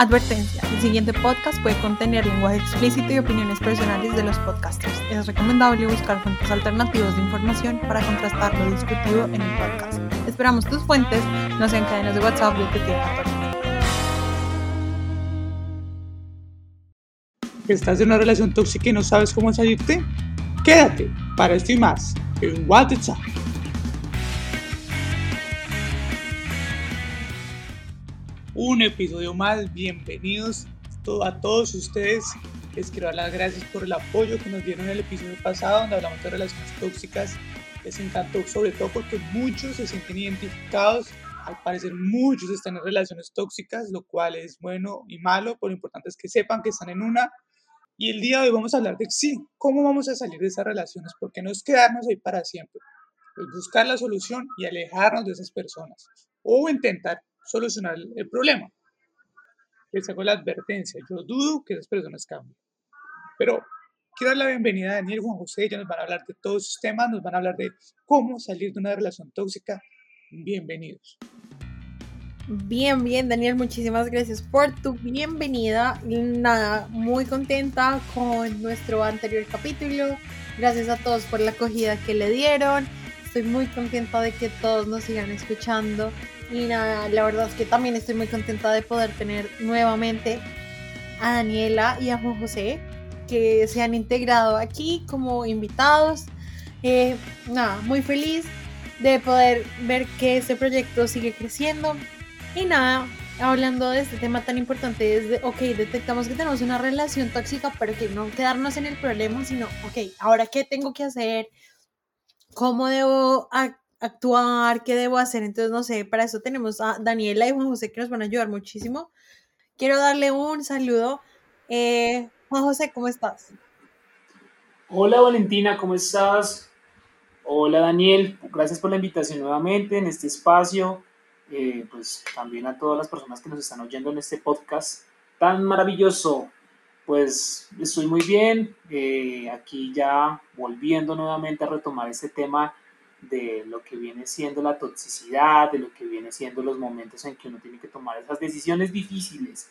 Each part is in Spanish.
Advertencia, el siguiente podcast puede contener lenguaje explícito y opiniones personales de los podcasters. Es recomendable buscar fuentes alternativas de información para contrastar lo discutido en el podcast. Esperamos tus fuentes no sean cadenas de WhatsApp de que ¿Estás en una relación tóxica y no sabes cómo salirte? Quédate para esto y más en WhatsApp. Un episodio más. Bienvenidos a todos ustedes. Les quiero dar las gracias por el apoyo que nos dieron en el episodio pasado donde hablamos de relaciones tóxicas. Les encantó sobre todo porque muchos se sienten identificados. Al parecer muchos están en relaciones tóxicas, lo cual es bueno y malo, pero lo importante es que sepan que están en una. Y el día de hoy vamos a hablar de sí, cómo vamos a salir de esas relaciones, porque no es quedarnos ahí para siempre, es buscar la solución y alejarnos de esas personas o intentar solucionar el problema. Les hago la advertencia, yo dudo que esas personas cambien. Pero quiero dar la bienvenida a Daniel Juan José, ellos nos van a hablar de todos esos temas, nos van a hablar de cómo salir de una relación tóxica. Bienvenidos. Bien, bien, Daniel, muchísimas gracias por tu bienvenida. Nada, muy contenta con nuestro anterior capítulo. Gracias a todos por la acogida que le dieron. Estoy muy contenta de que todos nos sigan escuchando y nada, la verdad es que también estoy muy contenta de poder tener nuevamente a Daniela y a Juan José que se han integrado aquí como invitados. Eh, nada, muy feliz de poder ver que este proyecto sigue creciendo. Y nada, hablando de este tema tan importante, es de, ok, detectamos que tenemos una relación tóxica, pero que no quedarnos en el problema, sino, ok, ahora qué tengo que hacer, cómo debo actuar, qué debo hacer. Entonces, no sé, para eso tenemos a Daniela y Juan José que nos van a ayudar muchísimo. Quiero darle un saludo. Eh, Juan José, ¿cómo estás? Hola Valentina, ¿cómo estás? Hola Daniel, gracias por la invitación nuevamente en este espacio. Eh, pues también a todas las personas que nos están oyendo en este podcast tan maravilloso. Pues estoy muy bien, eh, aquí ya volviendo nuevamente a retomar este tema de lo que viene siendo la toxicidad, de lo que viene siendo los momentos en que uno tiene que tomar esas decisiones difíciles,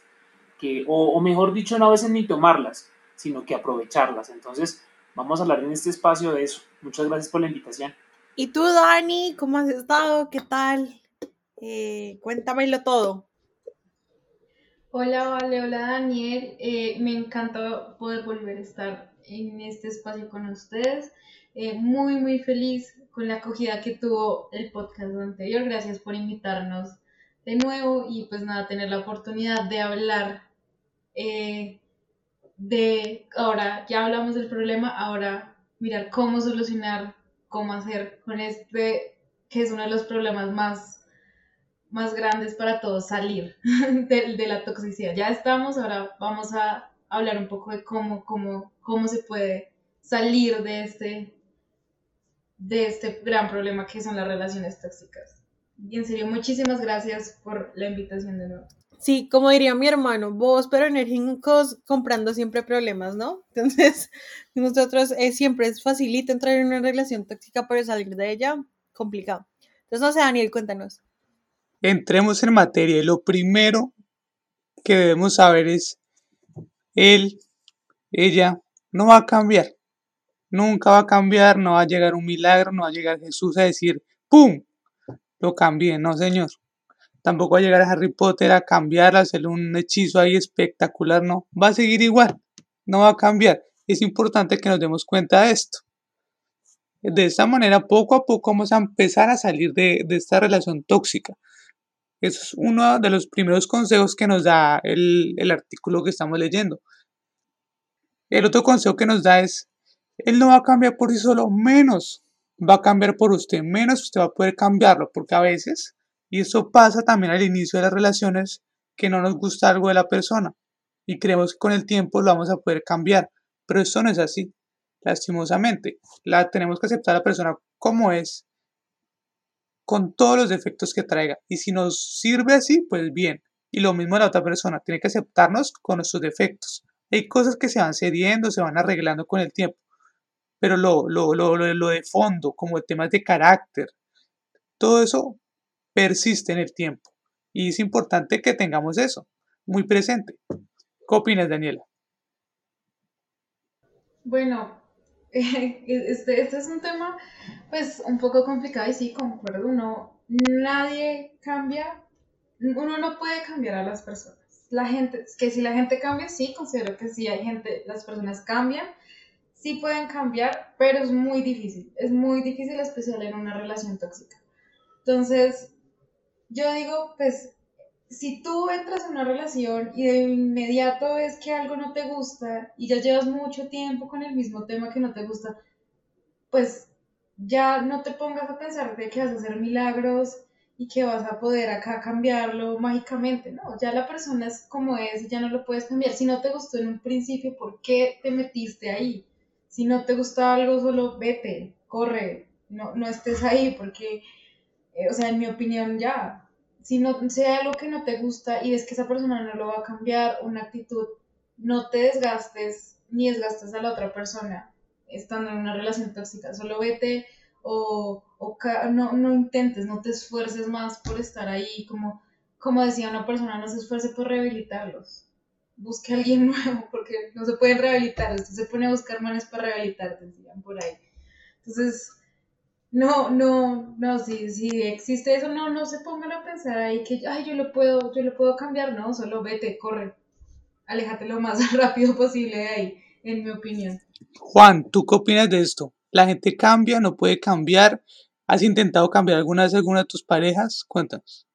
que, o, mejor dicho, no a veces ni tomarlas, sino que aprovecharlas. Entonces, vamos a hablar en este espacio de eso. Muchas gracias por la invitación. ¿Y tú, Dani, cómo has estado? ¿Qué tal? Eh, cuéntamelo todo. Hola, vale, hola Daniel. Eh, me encanta poder volver a estar en este espacio con ustedes. Eh, muy, muy feliz con la acogida que tuvo el podcast anterior. Gracias por invitarnos de nuevo y pues nada, tener la oportunidad de hablar eh, de, ahora ya hablamos del problema, ahora mirar cómo solucionar, cómo hacer con este, que es uno de los problemas más, más grandes para todos, salir de, de la toxicidad. Ya estamos, ahora vamos a hablar un poco de cómo, cómo, cómo se puede salir de este de este gran problema que son las relaciones tóxicas. Y en serio, muchísimas gracias por la invitación de nuevo. Sí, como diría mi hermano, vos pero enérgicos comprando siempre problemas, ¿no? Entonces, nosotros eh, siempre es facilito entrar en una relación tóxica, pero salir de ella, complicado. Entonces, no sé, Daniel, cuéntanos. Entremos en materia. Lo primero que debemos saber es, él, ella, no va a cambiar. Nunca va a cambiar, no va a llegar un milagro, no va a llegar Jesús a decir, ¡pum! Lo cambié, no señor. Tampoco va a llegar Harry Potter a cambiar, a hacerle un hechizo ahí espectacular, no. Va a seguir igual, no va a cambiar. Es importante que nos demos cuenta de esto. De esta manera, poco a poco vamos a empezar a salir de, esta relación tóxica. Eso es uno de los primeros consejos que nos da el artículo que estamos leyendo. El otro consejo que nos da es él no va a cambiar por sí solo, menos va a cambiar por usted, menos usted va a poder cambiarlo, porque a veces, y eso pasa también al inicio de las relaciones, que no nos gusta algo de la persona y creemos que con el tiempo lo vamos a poder cambiar, pero eso no es así, lastimosamente. La tenemos que aceptar a la persona como es, con todos los defectos que traiga, y si nos sirve así, pues bien. Y lo mismo la otra persona, tiene que aceptarnos con nuestros defectos. Hay cosas que se van cediendo, se van arreglando con el tiempo pero lo, lo, lo, lo de fondo, como temas de carácter, todo eso persiste en el tiempo. Y es importante que tengamos eso. muy presente. ¿Qué opinas, Daniela? Bueno, este, este es un tema pues un poco complicado y sí, concuerdo, uno, nadie cambia, uno no puede cambiar a las personas. La gente, que si la gente cambia, sí, considero que sí hay gente, las personas cambian, sí pueden cambiar, pero es muy difícil, es muy difícil especial en una relación tóxica. Entonces, yo digo, pues, si tú entras en una relación y de inmediato ves que algo no te gusta y ya llevas mucho tiempo con el mismo tema que no te gusta, pues ya no te pongas a pensar de que vas a hacer milagros y que vas a poder acá cambiarlo mágicamente, ¿no? Ya la persona es como es y ya no lo puedes cambiar. Si no te gustó en un principio, ¿por qué te metiste ahí? Si no te gusta algo, solo vete, corre, no, no estés ahí, porque, eh, o sea, en mi opinión ya, si no sea algo que no te gusta y ves que esa persona no lo va a cambiar, una actitud, no te desgastes ni desgastes a la otra persona estando en una relación tóxica, solo vete o, o no, no, intentes, no te esfuerces más por estar ahí, como, como decía una persona, no se esfuerce por rehabilitarlos, busque a alguien nuevo, porque no se pueden rehabilitar, usted se pone a buscar manes para rehabilitarte, decían por ahí. Entonces, no, no, no, si, si existe eso, no, no se pongan a pensar ahí que, ay, yo lo puedo, yo lo puedo cambiar, no, solo vete, corre, aléjate lo más rápido posible de ahí, en mi opinión. Juan, ¿tú qué opinas de esto? ¿La gente cambia, no puede cambiar? ¿Has intentado cambiar alguna vez alguna de tus parejas? Cuéntanos.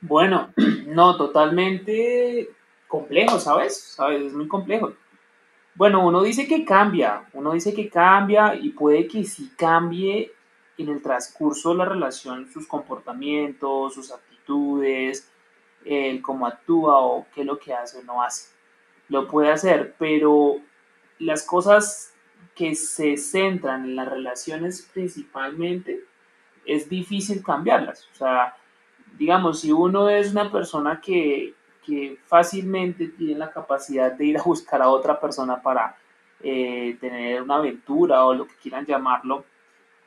Bueno, no, totalmente complejo, ¿sabes? ¿Sabes? Es muy complejo. Bueno, uno dice que cambia, uno dice que cambia y puede que sí cambie en el transcurso de la relación sus comportamientos, sus actitudes, el cómo actúa o qué es lo que hace o no hace. Lo puede hacer, pero las cosas que se centran en las relaciones principalmente, es difícil cambiarlas. O sea, digamos, si uno es una persona que, que fácilmente tiene la capacidad de ir a buscar a otra persona para eh, tener una aventura o lo que quieran llamarlo,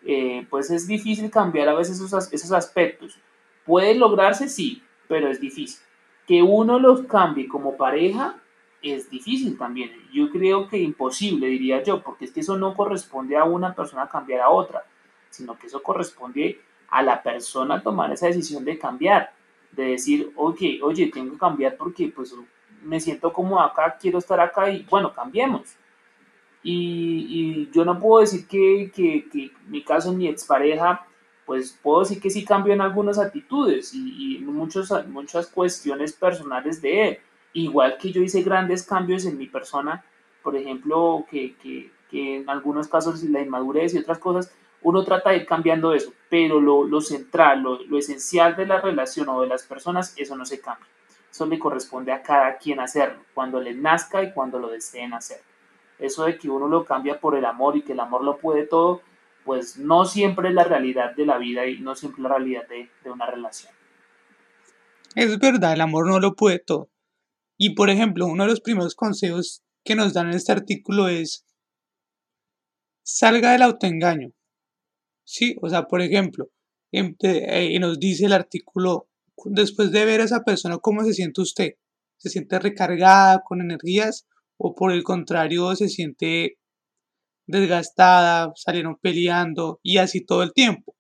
eh, pues es difícil cambiar a veces esos, esos aspectos. Puede lograrse, sí, pero es difícil. Que uno los cambie como pareja es difícil también. Yo creo que imposible, diría yo, porque es que eso no corresponde a una persona cambiar a otra, sino que eso corresponde a la persona tomar esa decisión de cambiar, de decir, oye, oye, tengo que cambiar porque pues me siento como acá, quiero estar acá y bueno, cambiemos. Y, yo no puedo decir que, que, mi caso, mi expareja, pues puedo decir que sí cambió en algunas actitudes y, y muchos, muchas cuestiones personales de él igual que yo hice grandes cambios en mi persona, por ejemplo, que, que, que en algunos casos la inmadurez y otras cosas, uno trata de ir cambiando eso, pero lo, lo central, lo, lo, esencial de la relación o de las personas, eso no se cambia. Eso le corresponde a cada quien hacerlo, cuando le nazca y cuando lo deseen hacer. Eso de que uno lo cambia por el amor y que el amor lo puede todo, pues no siempre es la realidad de la vida y no siempre es la realidad de, de una relación. Es verdad, el amor no lo puede todo. Y por ejemplo, uno de los primeros consejos que nos dan en este artículo es salga del autoengaño. Sí, o sea, por ejemplo, eh, nos dice el artículo, después de ver a esa persona, ¿cómo se siente usted? ¿Se siente recargada, con energías? ¿O por el contrario, se siente desgastada, salieron peleando y así todo el tiempo?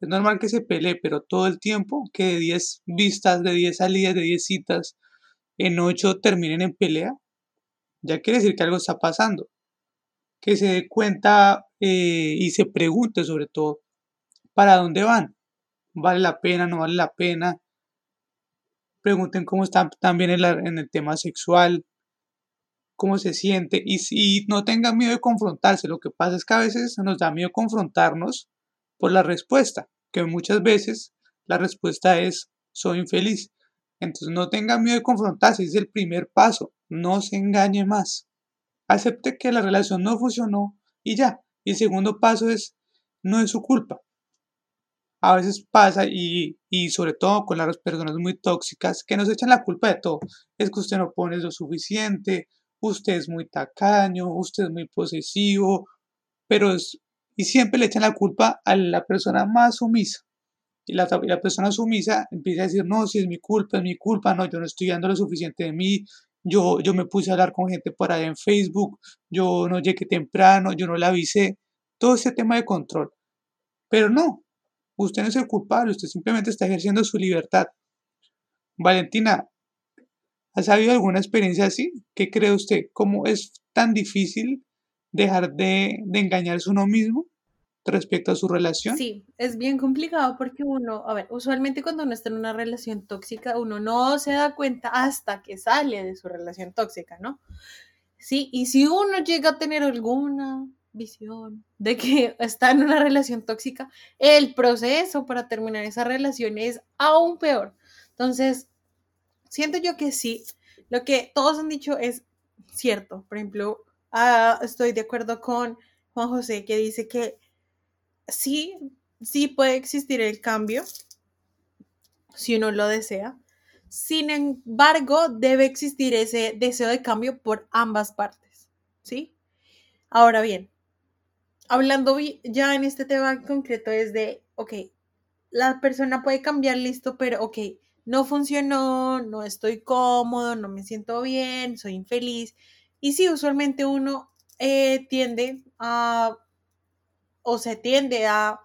Es normal que se pelee, pero todo el tiempo, que de 10 vistas, de 10 salidas, de 10 citas, en 8 terminen en pelea, ya quiere decir que algo está pasando. Que se dé cuenta eh, y se pregunte sobre todo, ¿para dónde van? ¿Vale la pena? ¿No vale la pena? Pregunten cómo están también en, en el tema sexual, cómo se siente y si no tengan miedo de confrontarse. Lo que pasa es que a veces nos da miedo confrontarnos por la respuesta, que muchas veces la respuesta es soy infeliz. Entonces no tenga miedo de confrontarse, es el primer paso, no se engañe más. Acepte que la relación no funcionó y ya. Y el segundo paso es, no es su culpa. A veces pasa y, y sobre todo con las personas muy tóxicas que nos echan la culpa de todo. Es que usted no pone lo suficiente, usted es muy tacaño, usted es muy posesivo, pero es, y siempre le echan la culpa a la persona más sumisa. Y la, la persona sumisa empieza a decir, no, si es mi culpa, es mi culpa, no, yo no estoy dando lo suficiente de mí, yo, yo me puse a hablar con gente por ahí en Facebook, yo no llegué temprano, yo no la avisé, todo ese tema de control. Pero no, usted no es el culpable, usted simplemente está ejerciendo su libertad. Valentina, ¿ha sabido alguna experiencia así? ¿Qué cree usted? ¿Cómo es tan difícil dejar de, de engañarse uno mismo? Respecto a su relación? Sí, es bien complicado porque uno, a ver, usualmente cuando uno está en una relación tóxica, uno no se da cuenta hasta que sale de su relación tóxica, ¿no? Sí, y si uno llega a tener alguna visión de que está en una relación tóxica, el proceso para terminar esa relación es aún peor. Entonces, siento yo que sí, lo que todos han dicho es cierto. Por ejemplo, ah, estoy de acuerdo con Juan José que dice que sí, sí puede existir el cambio, si uno lo desea. Sin embargo, debe existir ese deseo de cambio por ambas partes, ¿sí? Ahora bien, hablando ya en este tema en concreto es de, ok, la persona puede cambiar, listo, pero ok, no funcionó, no estoy cómodo, no me siento bien, soy infeliz. Y sí, usualmente uno eh, tiende a o se tiende a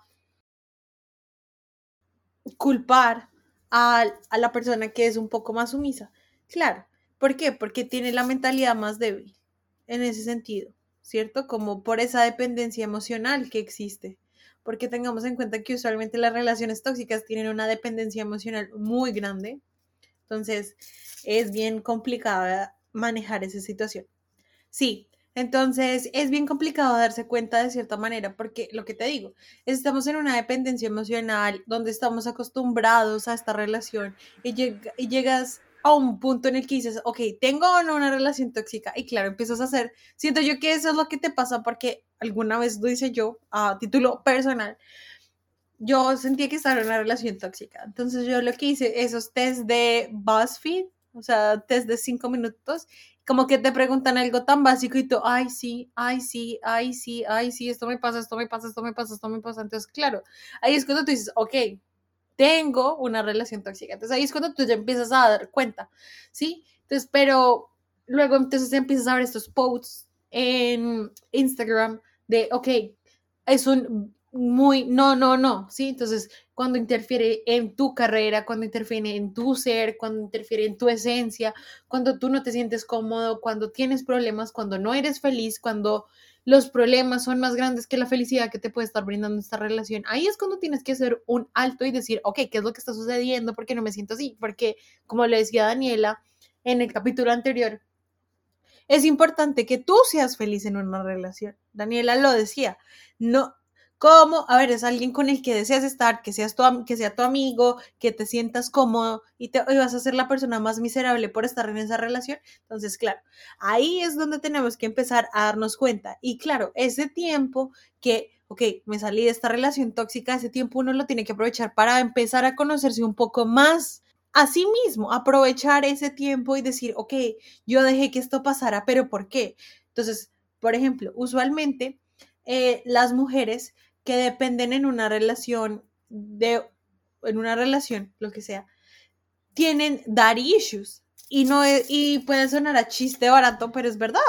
culpar a, la persona que es un poco más sumisa. Claro, ¿por qué? Porque tiene la mentalidad más débil en ese sentido, ¿cierto? Como por esa dependencia emocional que existe. Porque tengamos en cuenta que usualmente las relaciones tóxicas tienen una dependencia emocional muy grande. Entonces, es bien complicada manejar esa situación. Sí, entonces es bien complicado darse cuenta de cierta manera porque lo que te digo, estamos en una dependencia emocional donde estamos acostumbrados a esta relación y, llegas a un punto en el que dices, ok, tengo o no una relación tóxica y claro, empiezas a hacer, siento yo que eso es lo que te pasa porque alguna vez lo hice yo a título personal, yo sentía que estaba en una relación tóxica, entonces yo lo que hice, esos test de BuzzFeed, o sea, test de cinco minutos como que te preguntan algo tan básico y tú, ay, sí, ay, sí, ay, sí, ay, sí, esto me pasa, esto me pasa, esto me pasa, esto me pasa. Entonces, claro, ahí es cuando tú dices, ok, tengo una relación tóxica. Entonces, ahí es cuando tú ya empiezas a dar cuenta, ¿sí? Entonces, pero luego entonces empiezas a ver estos posts en Instagram de, ok, es un muy, no, no, no, ¿sí? Entonces, cuando interfiere en tu carrera, cuando interfiere en tu ser, cuando interfiere en tu esencia, cuando tú no te sientes cómodo, cuando tienes problemas, cuando no eres feliz, cuando los problemas son más grandes que la felicidad que te puede estar brindando esta relación, ahí es cuando tienes que hacer un alto y decir, ok, ¿qué es lo que está sucediendo? ¿Por qué no me siento así? Porque, como le decía Daniela en el capítulo anterior, es importante que tú seas feliz en una relación. Daniela lo decía, no, ¿Cómo? A ver, es alguien con el que deseas estar, que, seas tu, que sea tu amigo, que te sientas cómodo y, te, vas a ser la persona más miserable por estar en esa relación. Entonces, claro, ahí es donde tenemos que empezar a darnos cuenta. Y claro, ese tiempo que, ok, me salí de esta relación tóxica, ese tiempo uno lo tiene que aprovechar para empezar a conocerse un poco más a sí mismo, aprovechar ese tiempo y decir, ok, yo dejé que esto pasara, pero ¿por qué? Entonces, por ejemplo, usualmente eh, las mujeres que dependen en una relación de en una relación, lo que sea, tienen daddy issues y no y puede sonar a chiste barato, pero es verdad.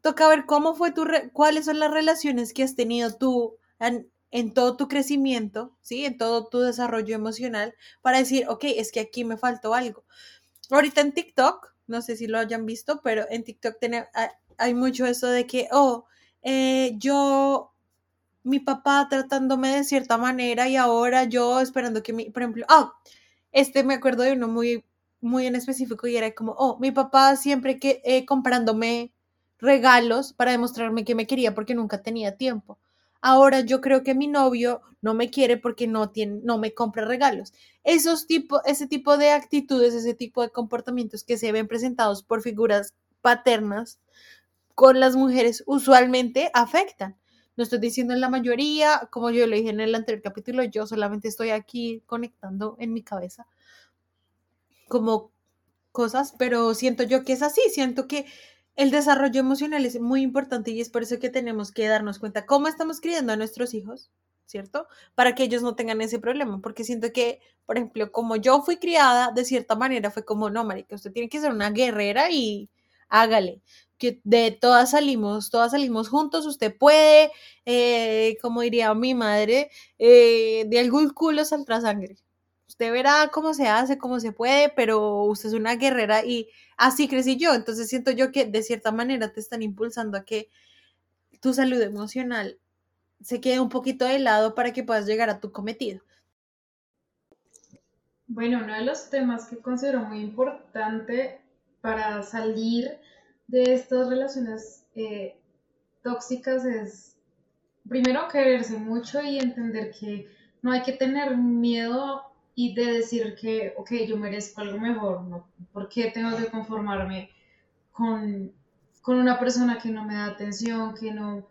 Toca ver cómo fue tu cuáles son las relaciones que has tenido tú en, en, todo tu crecimiento, ¿sí? En todo tu desarrollo emocional para decir, ok, es que aquí me faltó algo. Ahorita en TikTok, no sé si lo hayan visto, pero en TikTok tiene, hay mucho eso de que, oh, eh, yo mi papá tratándome de cierta manera y ahora yo esperando que mi, por ejemplo, ah, este me acuerdo de uno muy, muy en específico y era como, oh, mi papá siempre que eh, comprándome regalos para demostrarme que me quería porque nunca tenía tiempo. Ahora yo creo que mi novio no me quiere porque no, tiene, no me compra regalos. Esos tipo, ese tipo de actitudes, ese tipo de comportamientos que se ven presentados por figuras paternas con las mujeres usualmente afectan. No estoy diciendo en la mayoría, como yo lo dije en el anterior capítulo, yo solamente estoy aquí conectando en mi cabeza como cosas, pero siento yo que es así, siento que el desarrollo emocional es muy importante y es por eso que tenemos que darnos cuenta cómo estamos criando a nuestros hijos, ¿cierto? Para que ellos no tengan ese problema, porque siento que, por ejemplo, como yo fui criada, de cierta manera fue como, no, marica, usted tiene que ser una guerrera y hágale, que de todas salimos, todas salimos juntos, usted puede, eh, como diría mi madre, eh, de algún culo saldrá sangre. Usted verá cómo se hace, cómo se puede, pero usted es una guerrera y así crecí yo. Entonces siento yo que de cierta manera te están impulsando a que tu salud emocional se quede un poquito de lado para que puedas llegar a tu cometido. Bueno, uno de los temas que considero muy importante para salir de estas relaciones eh, tóxicas es primero quererse mucho y entender que no hay que tener miedo y de decir que, ok, yo merezco algo mejor, ¿no? ¿Por qué tengo que conformarme con, con una persona que no me da atención, que no,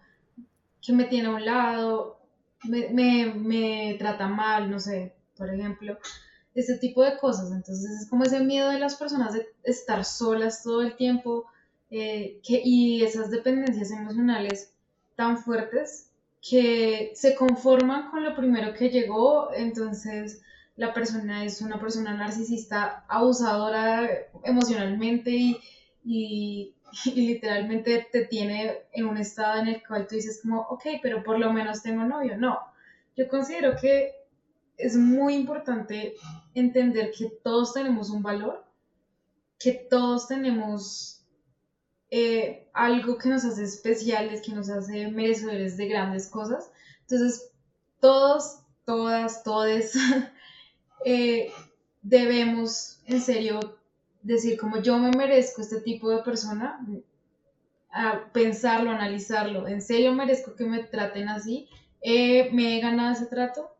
que me tiene a un lado, me, me, me trata mal, no sé, por ejemplo, ese tipo de cosas. Entonces es como ese miedo de las personas de estar solas todo el tiempo eh, que, y esas dependencias emocionales tan fuertes que se conforman con lo primero que llegó, entonces la persona es una persona narcisista abusadora emocionalmente y, y, literalmente te tiene en un estado en el cual tú dices como, ok, pero por lo menos tengo novio. No, yo considero que es muy importante entender que todos tenemos un valor, que todos tenemos eh, algo que nos hace especiales, que nos hace merecedores de grandes cosas. Entonces, todos, todas, todes Eh, debemos en serio decir como yo me merezco este tipo de persona, a pensarlo, analizarlo, en serio merezco que me traten así, eh, ¿me he ganado ese trato?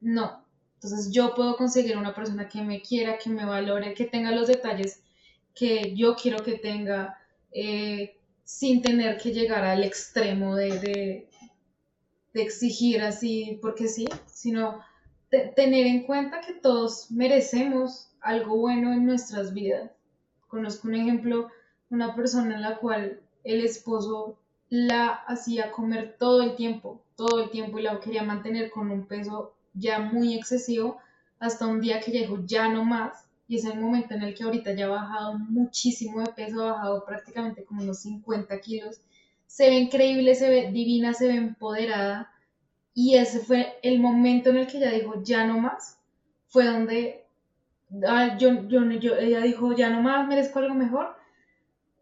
No. Entonces yo puedo conseguir una persona que me quiera, que me valore, que tenga los detalles que yo quiero que tenga, eh, sin tener que llegar al extremo de, de, de exigir así, porque sí, sino tener en cuenta que todos merecemos algo bueno en nuestras vidas. Conozco un ejemplo, una persona en la cual el esposo la hacía comer todo el tiempo, todo el tiempo y la quería mantener con un peso ya muy excesivo hasta un día que llegó ya no más y es el momento en el que ahorita ya ha bajado muchísimo de peso, ha bajado prácticamente como unos 50 kilos, se ve increíble, se ve divina, se ve empoderada y ese fue el momento en el que ella dijo, ya no más. Fue donde ah, yo, yo, ella dijo, ya no más, merezco algo mejor.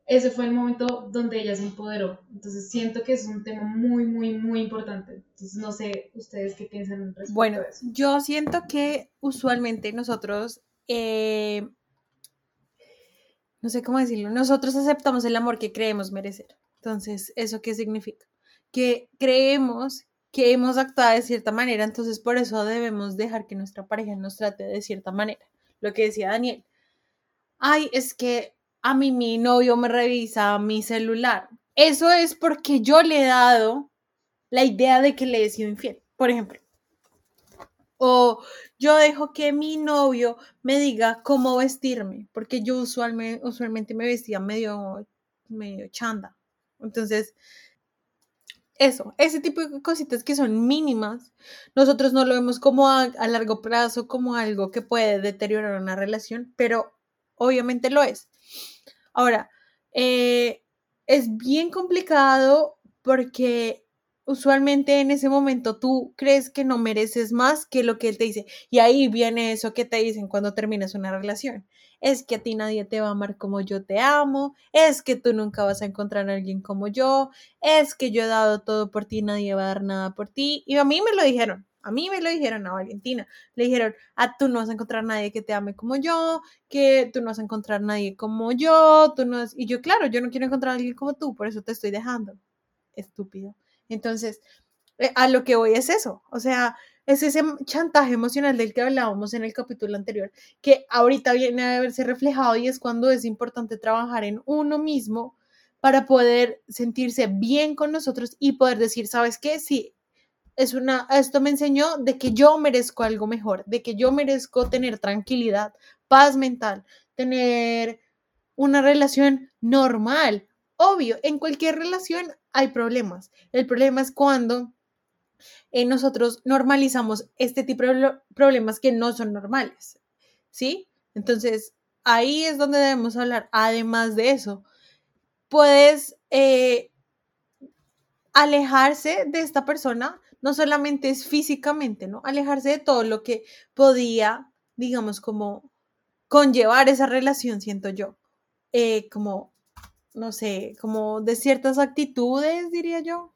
Ese fue el momento donde ella se empoderó. Entonces siento que es un tema muy, muy, muy importante. Entonces no sé ustedes qué piensan respecto bueno, a eso. Yo siento que usualmente nosotros, eh, no sé cómo decirlo, nosotros aceptamos el amor que creemos merecer. Entonces, ¿eso qué significa? Que creemos que hemos actuado de cierta manera, entonces por eso debemos dejar que nuestra pareja nos trate de cierta manera. Lo que decía Daniel. Ay, es que a mí mi novio me revisa mi celular. Eso es porque yo le he dado la idea de que le he sido infiel, por ejemplo. O yo dejo que mi novio me diga cómo vestirme, porque yo usualmente, me vestía medio, medio chanda. Entonces, eso, ese tipo de cositas que son mínimas, nosotros no lo vemos como a, largo plazo, como algo que puede deteriorar una relación, pero obviamente lo es. Ahora, eh, es bien complicado porque usualmente en ese momento tú crees que no mereces más que lo que él te dice. Y ahí viene eso que te dicen cuando terminas una relación. Es que a ti nadie te va a amar como yo te amo, es que tú nunca vas a encontrar a alguien como yo, es que yo he dado todo por ti, nadie va a dar nada por ti. Y a mí me lo dijeron, a mí me lo dijeron a Valentina. Le dijeron, ah, tú no vas a encontrar nadie que te ame como yo, que tú no vas a encontrar nadie como yo, tú no Y yo, claro, yo no quiero encontrar a alguien como tú, por eso te estoy dejando. Estúpido. Entonces, eh, a lo que voy es eso, o sea, es ese chantaje emocional del que hablábamos en el capítulo anterior, que ahorita viene a verse reflejado y es cuando es importante trabajar en uno mismo para poder sentirse bien con nosotros y poder decir, ¿sabes qué? Sí, es una, esto me enseñó de que yo merezco algo mejor, de que yo merezco tener tranquilidad, paz mental, tener una relación normal. Obvio, en cualquier relación hay problemas. El problema es cuando eh, nosotros normalizamos este tipo de problemas que no son normales, ¿sí? Entonces, ahí es donde debemos hablar. Además de eso, puedes eh, alejarse de esta persona, no solamente es físicamente, ¿no? Alejarse de todo lo que podía, digamos, como conllevar esa relación, siento yo. Eh, como, no sé, como de ciertas actitudes, diría yo.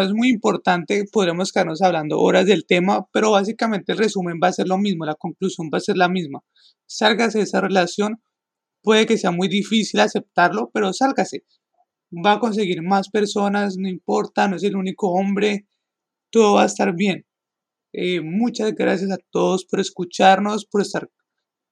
Es muy importante, podremos quedarnos hablando horas del tema, pero básicamente el resumen va a ser lo mismo, la conclusión va a ser la misma. Sálgase de esa relación, puede que sea muy difícil aceptarlo, pero sálgase. Va a conseguir más personas, no importa, no es el único hombre, todo va a estar bien. Eh, muchas gracias a todos por escucharnos, por estar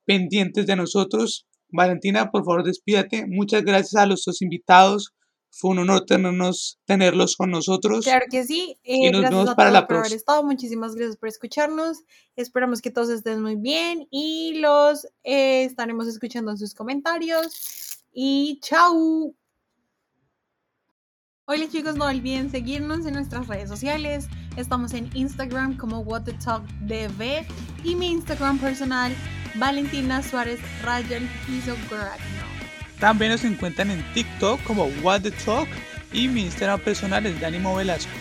pendientes de nosotros. Valentina, por favor, despídate. Muchas gracias a los dos invitados fue un honor tenernos, tenerlos con nosotros. Claro que sí. y nos vemos para la próxima. estado. Muchísimas gracias por escucharnos. Esperamos que todos estén muy bien y los eh, estaremos escuchando en sus comentarios. Y chao. Hola chicos, no olviden seguirnos en nuestras redes sociales. Estamos en Instagram como What the Talk DV y mi Instagram personal Valentina Suárez Ryan Piso también nos encuentran en TikTok como What the Talk y mi Instagram personal es Dani Velasco.